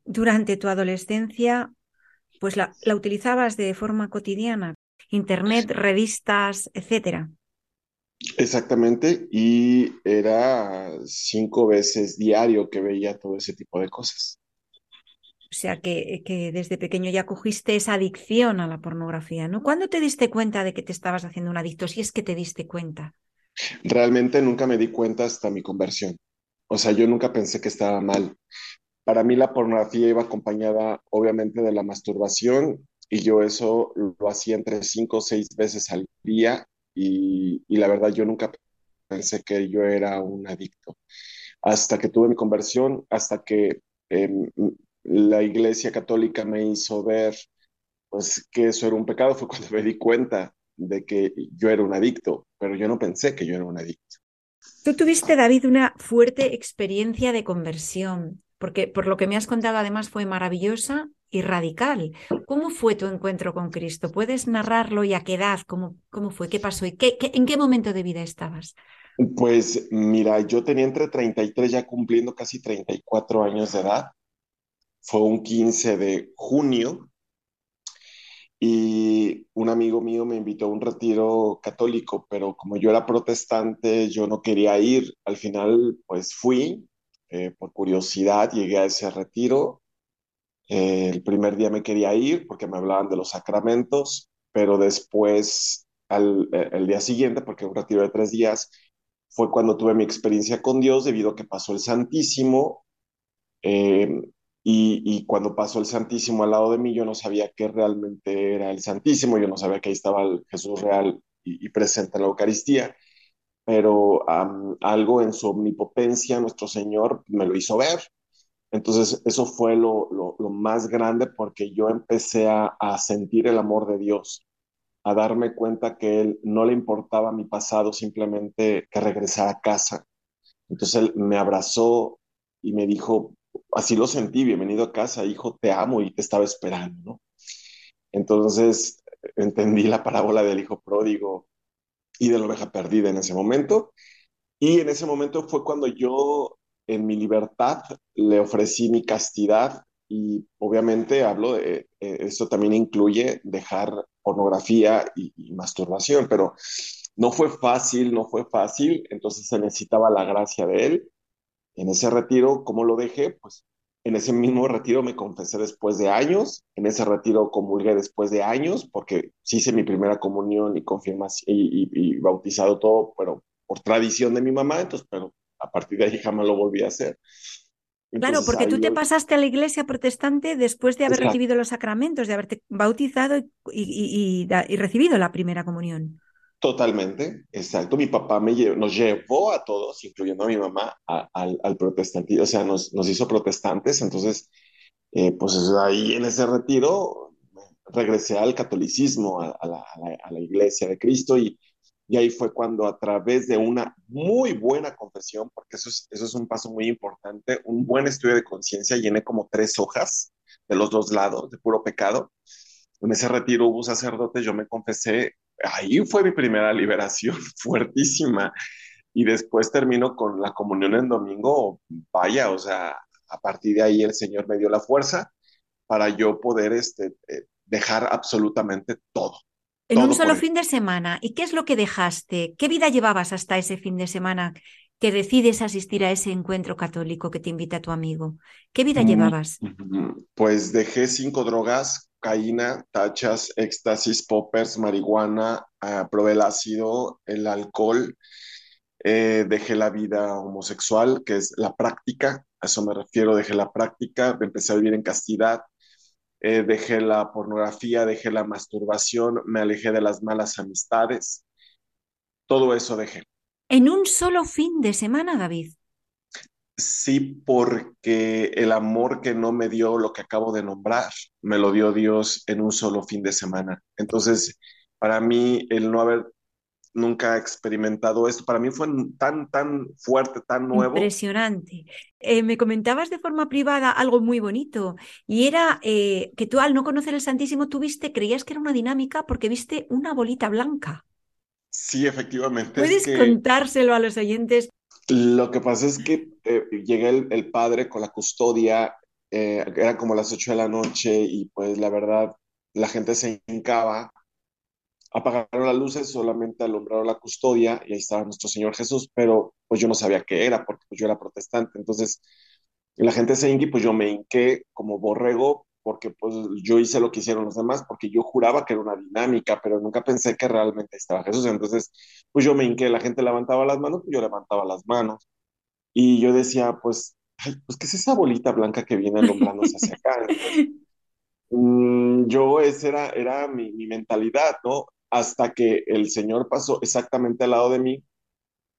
durante, tu adolescencia, pues la, utilizabas de forma cotidiana, internet, revistas, etcétera. Exactamente, y era cinco veces diario que veía todo ese tipo de cosas. Sea, que, que, desde pequeño ya cogiste esa adicción a la pornografía, ¿no? ¿Cuándo te diste cuenta de que te estabas haciendo un adicto? Si es que te diste cuenta. Realmente nunca me di cuenta hasta mi conversión. O sea, yo nunca pensé que estaba mal. Para mí la pornografía iba acompañada obviamente de la masturbación y yo eso lo hacía entre cinco o seis veces al día y, la verdad yo nunca pensé que yo era un adicto. Hasta que tuve mi conversión, hasta que em, la iglesia católica me hizo ver pues que eso era un pecado, fue cuando me di cuenta de que yo era un adicto, pero yo no pensé que yo era un adicto. Tú tuviste, David, una fuerte experiencia de conversión, porque por lo que me has contado además fue maravillosa y radical. ¿Cómo fue tu encuentro con Cristo? ¿Puedes narrarlo y a qué edad? ¿Cómo, cómo fue? ¿Qué pasó? ¿Y qué, en qué momento de vida estabas? Pues mira, yo tenía entre 33 ya cumpliendo casi 34 años de edad. Fue un 15 de junio y un amigo mío me invitó a un retiro católico, pero como yo era protestante, yo no quería ir. Al final, pues fui eh, por curiosidad, llegué a ese retiro. Eh, el primer día me quería ir porque me hablaban de los sacramentos, pero después, al, eh, el día siguiente, porque un retiro de tres días, fue cuando tuve mi experiencia con Dios debido a que pasó el Santísimo. Y, cuando pasó el Santísimo al lado de mí, yo no sabía qué realmente era el Santísimo, yo no sabía que ahí estaba el Jesús real y, presente en la Eucaristía, pero algo en su omnipotencia nuestro Señor me lo hizo ver. Entonces, eso fue lo, más grande porque yo empecé a, a sentir el amor de Dios, a darme cuenta que Él no le importaba mi pasado, simplemente que regresara a casa. Entonces, Él me abrazó y me dijo, así lo sentí, bienvenido a casa, hijo, te amo y te estaba esperando, ¿no? Entonces entendí la parábola del hijo pródigo y de la oveja perdida en ese momento. Y en ese momento fue cuando yo, en mi libertad, le ofrecí mi castidad y obviamente hablo de, eh, esto también incluye dejar pornografía y, y masturbación, pero no fue fácil, no fue fácil, entonces se necesitaba la gracia de él en ese retiro, ¿cómo lo dejé? Pues en ese mismo retiro me confesé después de años, en ese retiro comulgué después de años, porque sí hice mi primera comunión y confirmación y, bautizado todo, pero por tradición de mi mamá, entonces, pero a partir de ahí jamás lo volví a hacer. Claro, porque tú te pasaste a la iglesia protestante después de haber recibido los sacramentos, de haberte bautizado y, recibido la primera comunión. Totalmente, exacto. Mi papá me nos llevó a todos, incluyendo a mi mamá, al, al protestantismo, o sea, nos, nos hizo protestantes. Entonces, eh, pues ahí en ese retiro regresé al catolicismo, a, la, a la, iglesia de Cristo y, y ahí fue cuando a través de una muy buena confesión, porque eso es, eso es un paso muy importante, un buen estudio de conciencia, llené como tres hojas de los dos lados de puro pecado. En ese retiro hubo sacerdote, yo me confesé, ahí fue mi primera liberación fuertísima. Y después termino con la comunión en domingo, vaya, o sea, a partir de ahí el Señor me dio la fuerza para yo poder este, eh, dejar absolutamente todo. En un solo fin de semana. ¿Y qué es lo que dejaste? ¿Qué vida llevabas hasta ese fin de semana que decides asistir a ese encuentro católico que te invita tu amigo? ¿Qué vida mm, llevabas? Pues dejé cinco drogas, caína, tachas, éxtasis, poppers, marihuana, uh, probé el ácido, el alcohol, eh, dejé la vida homosexual, que es la práctica, a eso me refiero, dejé la práctica, empecé a vivir en castidad, eh, dejé la pornografía, dejé la masturbación, me alejé de las malas amistades, todo eso dejé. ¿En un solo fin de semana, David? Sí, porque el amor que no me dio lo que acabo de nombrar, me lo dio Dios en un solo fin de semana. Entonces, para mí, el no haber nunca experimentado esto. Para mí fue tan, tan fuerte, tan nuevo. Impresionante. Eh, me comentabas de forma privada algo muy bonito y era eh, que tú al no conocer el Santísimo tuviste, creías que era una dinámica porque viste una bolita blanca. Sí, efectivamente. ¿Puedes contárselo a los oyentes? Lo que pasa es que eh, llegué el, padre con la custodia, eran como las 8 de la noche y pues la verdad la gente se hincaba apagaron las luces, solamente alumbraron la custodia y ahí estaba nuestro Señor Jesús, pero pues yo no sabía qué era porque pues, yo era protestante. Entonces la gente se hinque, pues yo me hinqué como borrego porque pues yo hice lo que hicieron los demás, porque yo juraba que era una dinámica, pero nunca pensé que realmente estaba Jesús. Entonces, pues yo me hinqué, la gente levantaba las manos, pues yo levantaba las manos. Y yo decía, pues, ay, pues, ¿qué es esa bolita blanca que viene alumbrándose hacia acá? Mm, yo, esa era, era mi, mi mentalidad, ¿no? hasta que el Señor pasó exactamente al lado de mí,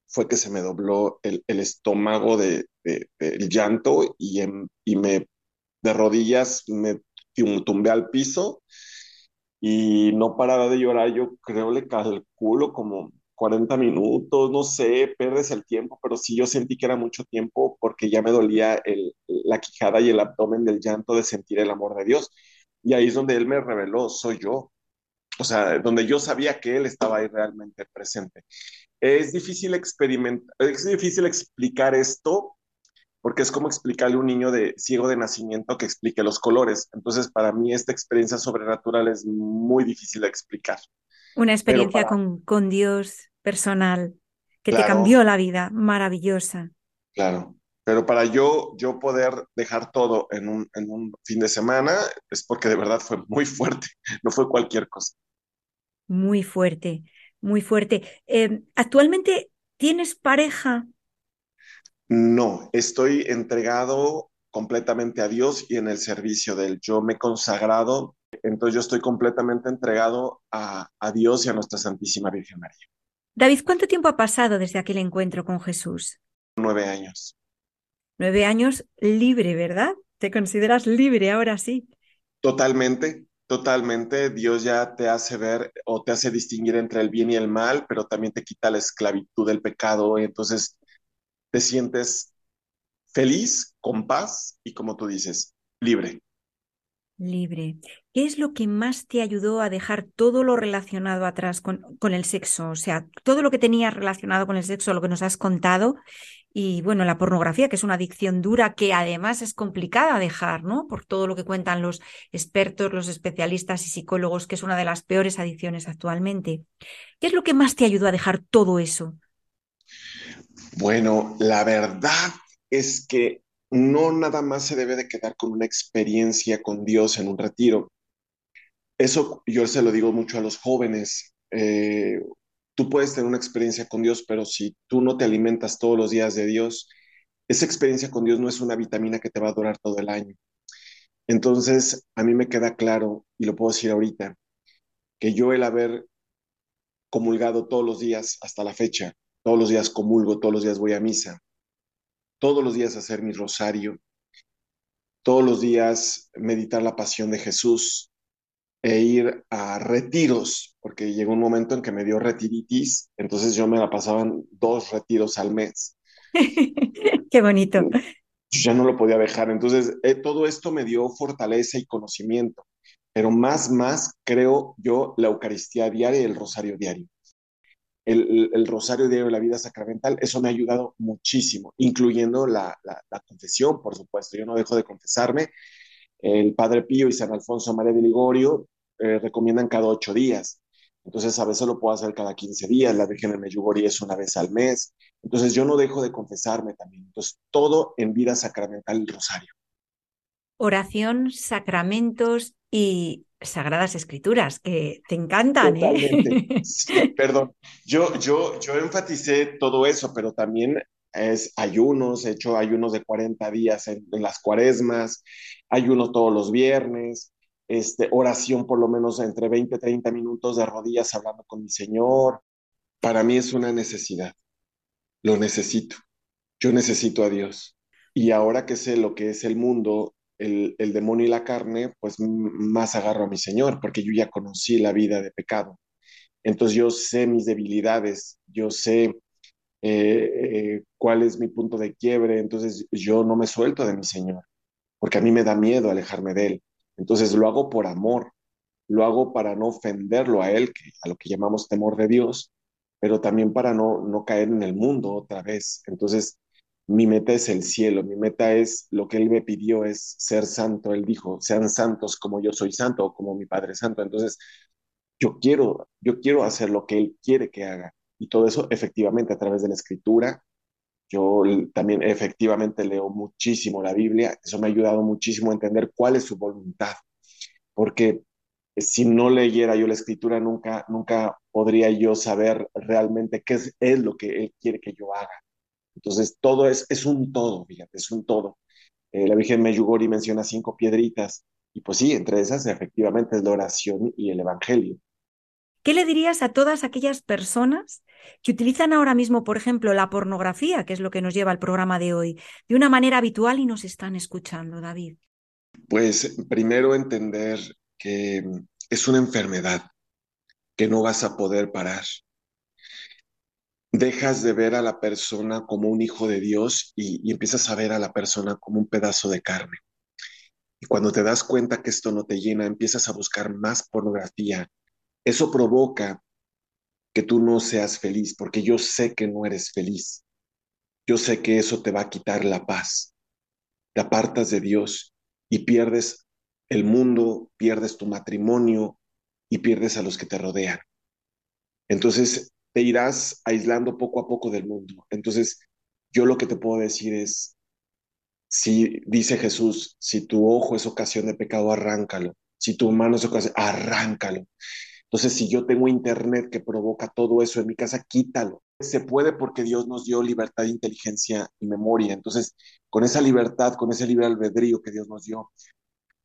fue que se me dobló el, estómago de, del llanto y, y me de rodillas me tumbé al piso y no paraba de llorar. Yo creo le calculo como 40 minutos, no sé, pierdes el tiempo, pero sí yo sentí que era mucho tiempo porque ya me dolía la quijada y el abdomen del llanto de sentir el amor de Dios. Y ahí es donde Él me reveló, soy yo o sea, donde yo sabía que él estaba ahí realmente presente. Es difícil experimentar, es difícil explicar esto porque es como explicarle a un niño de ciego de nacimiento que explique los colores. Entonces, para mí esta experiencia sobrenatural es muy difícil de explicar. Una experiencia con, con, Dios personal que te cambió la vida, maravillosa. Claro, pero para yo, yo poder dejar todo en un, en un fin de semana es porque de verdad fue muy fuerte, no fue cualquier cosa. Muy fuerte, muy fuerte. Em, ¿Actualmente tienes pareja? No, estoy entregado completamente a Dios y en el servicio de Él. Yo me he consagrado, entonces yo estoy completamente entregado a, a Dios y a nuestra Santísima Virgen María. David, ¿cuánto tiempo ha pasado desde aquel encuentro con Jesús? Nueve años. Nueve años libre, ¿verdad? ¿Te consideras libre ahora sí? Totalmente, Totalmente, Dios ya te hace ver o te hace distinguir entre el bien y el mal, pero también te quita la esclavitud del pecado entonces te sientes feliz, con paz y como tú dices, libre. Libre. ¿Qué es lo que más te ayudó a dejar todo lo relacionado atrás con, con el sexo? O sea, todo lo que tenías relacionado con el sexo, lo que nos has contado, y bueno, la pornografía, que es una adicción dura que además es complicada dejar, ¿no? Por todo lo que cuentan los expertos, los especialistas y psicólogos, que es una de las peores adicciones actualmente. ¿Qué es lo que más te ayudó a dejar todo eso? Bueno, la verdad es que no nada más se debe de quedar con una experiencia con Dios en un retiro. Eso yo se lo digo mucho a los jóvenes. Eh, tú puedes tener una experiencia con Dios, pero si tú no te alimentas todos los días de Dios, esa experiencia con Dios no es una vitamina que te va a durar todo el año. Entonces, a mí me queda claro, y lo puedo decir ahorita, que yo el haber comulgado todos los días hasta la fecha, todos los días comulgo, todos los días voy a misa, todos los días hacer mi rosario, todos los días meditar la pasión de Jesús e ir a retiros, porque llegó un momento en que me dio retiritis, entonces yo me la pasaban dos retiros al mes. Qué bonito. ya no lo podía dejar, entonces eh, todo esto me dio fortaleza y conocimiento, pero más, más creo yo la Eucaristía diaria y el rosario diario el, rosario diario de la vida sacramental, eso me ha ayudado muchísimo, incluyendo la, confesión, por supuesto. Yo no dejo de confesarme. El Padre Pío y San Alfonso María de Ligorio eh, recomiendan cada ocho días. Entonces, a veces lo puedo hacer cada 15 días. La Virgen de Medjugorje es una vez al mes. Entonces, yo no dejo de confesarme también. Entonces, todo en vida sacramental, el rosario. Oración, sacramentos y sagradas escrituras, que te encantan. ¿eh? perdón, yo, yo, yo enfaticé todo eso, pero también es ayunos, he hecho ayunos de 40 días en, las cuaresmas, ayuno todos los viernes, este, oración por lo menos entre 20 y 30 minutos de rodillas hablando con mi Señor. Para mí es una necesidad, lo necesito, yo necesito a Dios. Y ahora que sé lo que es el mundo el, demonio y la carne, pues más agarro a mi Señor, porque yo ya conocí la vida de pecado. Entonces yo sé mis debilidades, yo sé eh, eh, cuál es mi punto de quiebre, entonces yo no me suelto de mi Señor, porque a mí me da miedo alejarme de Él. Entonces lo hago por amor, lo hago para no ofenderlo a Él, a lo que llamamos temor de Dios, pero también para no, no caer en el mundo otra vez. Entonces mi meta es el cielo, mi meta es lo que Él me pidió es ser santo. Él dijo, sean santos como yo soy santo o como mi Padre Santo. Entonces, yo quiero, yo quiero hacer lo que Él quiere que haga. Y todo eso efectivamente a través de la escritura. Yo también efectivamente leo muchísimo la Biblia. Eso me ha ayudado muchísimo a entender cuál es su voluntad. Porque si no leyera yo la escritura, nunca, nunca podría yo saber realmente qué es, es lo que Él quiere que yo haga. Entonces, todo es, es un todo, fíjate, es un todo. Eh, la Virgen Meyugori menciona cinco piedritas, y pues sí, entre esas efectivamente es la oración y el Evangelio. ¿Qué le dirías a todas aquellas personas que utilizan ahora mismo, por ejemplo, la pornografía, que es lo que nos lleva al programa de hoy, de una manera habitual y nos están escuchando, David? Pues primero entender que es una enfermedad que no vas a poder parar dejas de ver a la persona como un hijo de Dios y, empiezas a ver a la persona como un pedazo de carne. Y cuando te das cuenta que esto no te llena, empiezas a buscar más pornografía. Eso provoca que tú no seas feliz, porque yo sé que no eres feliz. Yo sé que eso te va a quitar la paz. Te apartas de Dios y pierdes el mundo, pierdes tu matrimonio y pierdes a los que te rodean. Entonces, te irás aislando poco a poco del mundo. Entonces, yo lo que te puedo decir es, si dice Jesús, si tu ojo es ocasión de pecado, arráncalo. Si tu mano es ocasión, arráncalo. Entonces, si yo tengo internet que provoca todo eso en mi casa, quítalo. Se puede porque Dios nos dio libertad, inteligencia y memoria. Entonces, con esa libertad, con ese libre albedrío que Dios nos dio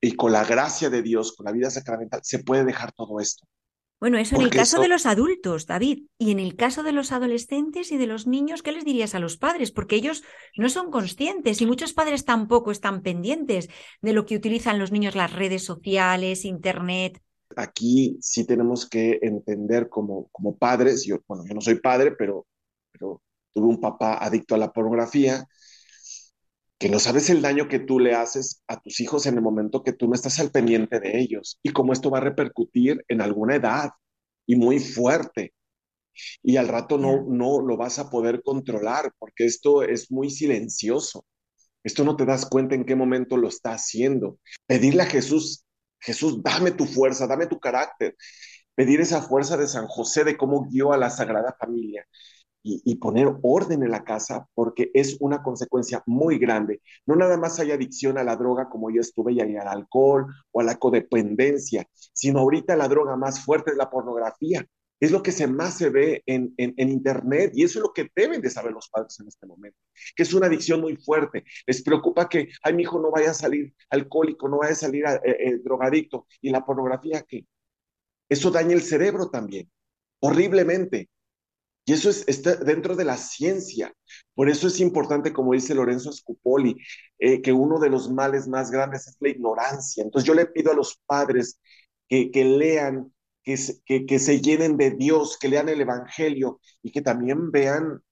y con la gracia de Dios, con la vida sacramental, se puede dejar todo esto. Bueno, eso en el caso de los adultos, David. Y en el caso de los adolescentes y de los niños, ¿qué les dirías a los padres? Porque ellos no son conscientes y muchos padres tampoco están pendientes de lo que utilizan los niños, las redes sociales, Internet. Aquí sí tenemos que entender como, como padres, yo, bueno, yo no soy padre, pero, pero tuve un papá adicto a la pornografía, que no sabes el daño que tú le haces a tus hijos en el momento que tú no estás al pendiente de ellos y cómo esto va a repercutir en alguna edad y muy fuerte. Y al rato no, no lo vas a poder controlar porque esto es muy silencioso. Esto no te das cuenta en qué momento lo está haciendo. Pedirle a Jesús, Jesús, dame tu fuerza, dame tu carácter. Pedir esa fuerza de San José de cómo guió a la Sagrada Familia y, poner orden en la casa porque es una consecuencia muy grande. No nada más hay adicción a la droga como yo estuve y al alcohol o a la codependencia, sino ahorita la droga más fuerte es la pornografía. Es lo que se más se ve en, en, Internet y eso es lo que deben de saber los padres en este momento, que es una adicción muy fuerte. Les preocupa que, ay, mi hijo no vaya a salir alcohólico, no vaya a salir eh, eh, drogadicto y la pornografía que eso daña el cerebro también, horriblemente. Y eso es, está dentro de la ciencia. Por eso es importante, como dice Lorenzo Scupoli, eh, que uno de los males más grandes es la ignorancia. Entonces yo le pido a los padres que, lean, que se, que, se, llenen de Dios, que lean el Evangelio y que también vean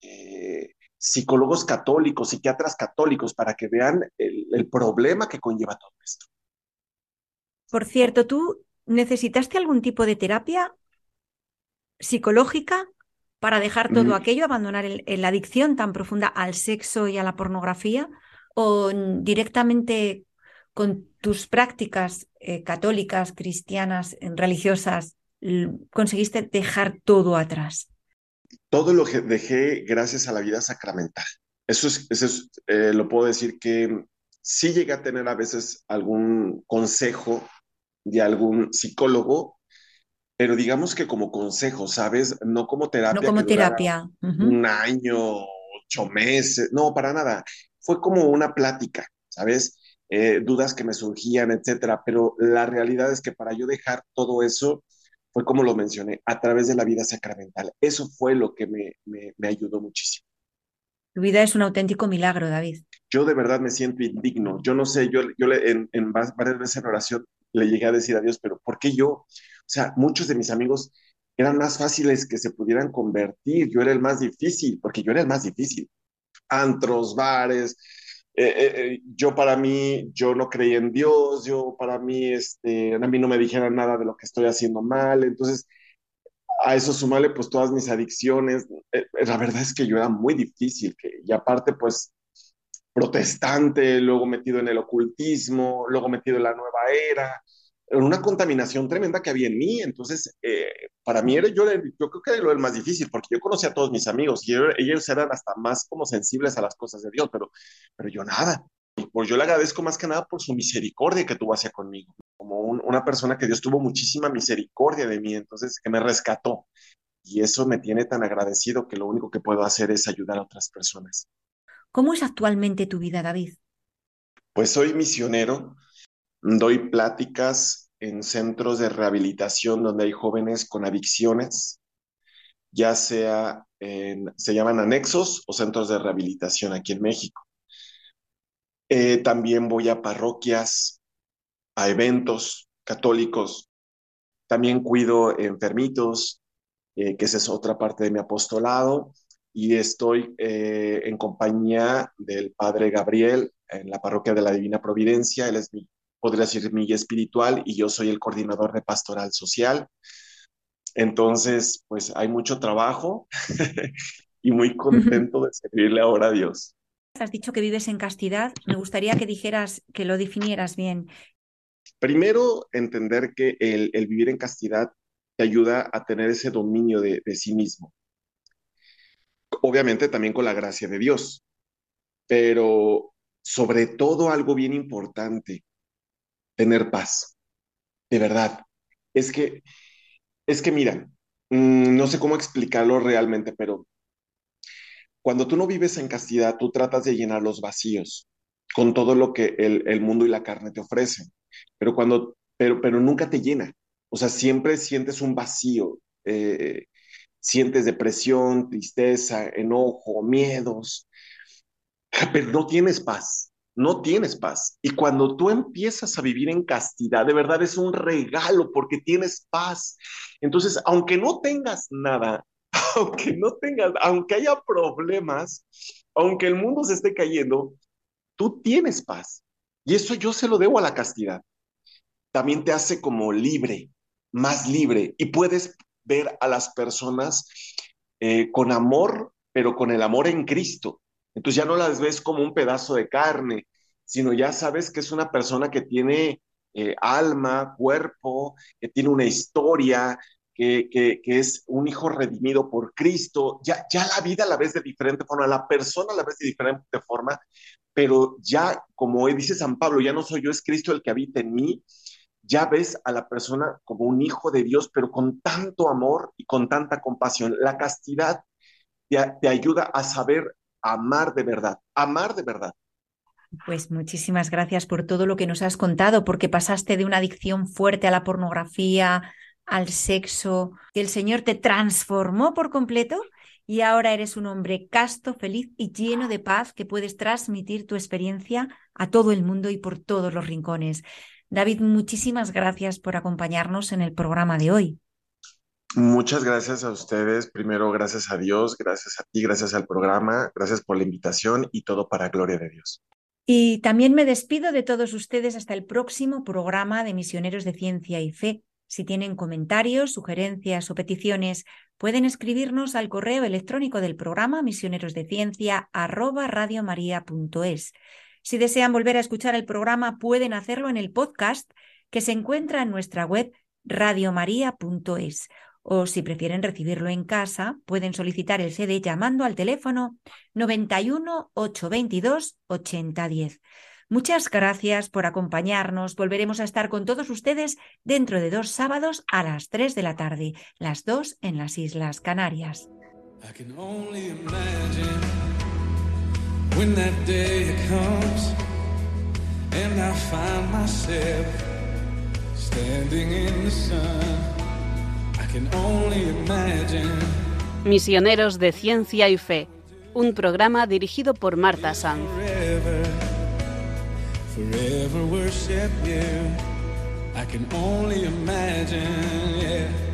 eh, psicólogos católicos, psiquiatras católicos, para que vean el, el problema que conlleva todo esto. Por cierto, ¿tú necesitaste algún tipo de terapia psicológica para dejar todo mm. aquello, abandonar la adicción tan profunda al sexo y a la pornografía? ¿O directamente con tus prácticas eh, católicas, cristianas, religiosas, conseguiste dejar todo atrás? Todo lo que dejé gracias a la vida sacramental. Eso es, eso eh, lo puedo decir que sí llegué a tener a veces algún consejo de algún psicólogo pero digamos que como consejo, ¿sabes? No como terapia. No como terapia. Un año, ocho meses, no, para nada. Fue como una plática, ¿sabes? Eh, dudas que me surgían, etcétera. Pero la realidad es que para yo dejar todo eso, fue como lo mencioné, a través de la vida sacramental. Eso fue lo que me, me, ayudó muchísimo. Tu vida es un auténtico milagro, David. Yo de verdad me siento indigno. Yo no sé, yo, yo en, en varias veces en oración le llegué a decir a Dios, pero ¿por qué yo? O sea, muchos de mis amigos eran más fáciles que se pudieran convertir. Yo era el más difícil, porque yo era el más difícil. Antros, bares. Eh, eh, eh, yo para mí, yo no creía en Dios, yo para mí, este, a mí no me dijeran nada de lo que estoy haciendo mal. Entonces, a eso sumarle pues todas mis adicciones. la verdad es que yo era muy difícil, que, y aparte pues protestante, luego metido en el ocultismo, luego metido en la nueva era una contaminación tremenda que había en mí. Entonces, eh, para mí era yo, yo creo que era lo más difícil, porque yo conocía a todos mis amigos y ellos eran hasta más como sensibles a las cosas de Dios, pero, pero yo nada. Y pues yo le agradezco más que nada por su misericordia que tuvo hacia conmigo, como una persona que Dios tuvo muchísima misericordia de mí, entonces que me rescató. Y eso me tiene tan agradecido que lo único que puedo hacer es ayudar a otras personas. ¿Cómo es actualmente tu vida, David? Pues soy misionero, Doy pláticas en centros de rehabilitación donde hay jóvenes con adicciones, ya sea en, se llaman anexos o centros de rehabilitación aquí en México. Eh, también voy a parroquias, a eventos católicos. También cuido enfermitos, eh, que esa es otra parte de mi apostolado. Y estoy eh, en compañía del Padre Gabriel en la parroquia de la Divina Providencia. Él es mi podría decir mi guía espiritual y yo soy el coordinador de pastoral social. Entonces, pues hay mucho trabajo y muy contento de servirle ahora a Dios. Has dicho que vives en castidad. Me gustaría que dijeras, que lo definieras bien. Primero, entender que el, vivir en castidad te ayuda a tener ese dominio de, de sí mismo. Obviamente también con la gracia de Dios, pero sobre todo algo bien importante, tener paz. De verdad. Es que, es que mira, mm, no sé cómo explicarlo realmente, pero cuando tú no vives en castidad, tú tratas de llenar los vacíos con todo lo que el, mundo y la carne te ofrecen, pero cuando, pero, pero nunca te llena. O sea, siempre sientes un vacío, eh, sientes depresión, tristeza, enojo, miedos, pero no tienes paz no tienes paz. Y cuando tú empiezas a vivir en castidad, de verdad es un regalo porque tienes paz. Entonces, aunque no tengas nada, aunque no tengas, aunque haya problemas, aunque el mundo se esté cayendo, tú tienes paz. Y eso yo se lo debo a la castidad. También te hace como libre, más libre, y puedes ver a las personas eh, con amor, pero con el amor en Cristo. Entonces ya no las ves como un pedazo de carne, sino ya sabes que es una persona que tiene eh, alma, cuerpo, que tiene una historia, que, que, es un hijo redimido por Cristo. Ya, ya la vida la ves de diferente forma, la persona la ves de diferente forma, pero ya, como dice San Pablo, ya no soy yo, es Cristo el que habita en mí. ya ves a la persona como un hijo de Dios, pero con tanto amor y con tanta compasión. La castidad te, ayuda a saber amar de verdad, amar de verdad. Pues muchísimas gracias por todo lo que nos has contado, porque pasaste de una adicción fuerte a la pornografía, al sexo, que el Señor te transformó por completo y ahora eres un hombre casto, feliz y lleno de paz que puedes transmitir tu experiencia a todo el mundo y por todos los rincones. David, muchísimas gracias por acompañarnos en el programa de hoy. Muchas gracias a ustedes. Primero, gracias a Dios, gracias a ti, gracias al programa, gracias por la invitación y todo para gloria de Dios. Y también me despido de todos ustedes hasta el próximo programa de Misioneros de Ciencia y Fe. Si tienen comentarios, sugerencias o peticiones, pueden escribirnos al correo electrónico del programa misionerosdeciencia@radiomaria.es. Si desean volver a escuchar el programa, pueden hacerlo en el podcast que se encuentra en nuestra web radiomaria.es o si prefieren recibirlo en casa, pueden solicitar el CD llamando al teléfono 91 822 8010. Muchas gracias por acompañarnos. Volveremos a estar con todos ustedes dentro de dos sábados a las 3 de la tarde, las dos en las Islas Canarias. Misioneros de Ciencia y Fe, un programa dirigido por Marta Sanz. Forever worship you. I can only imagine.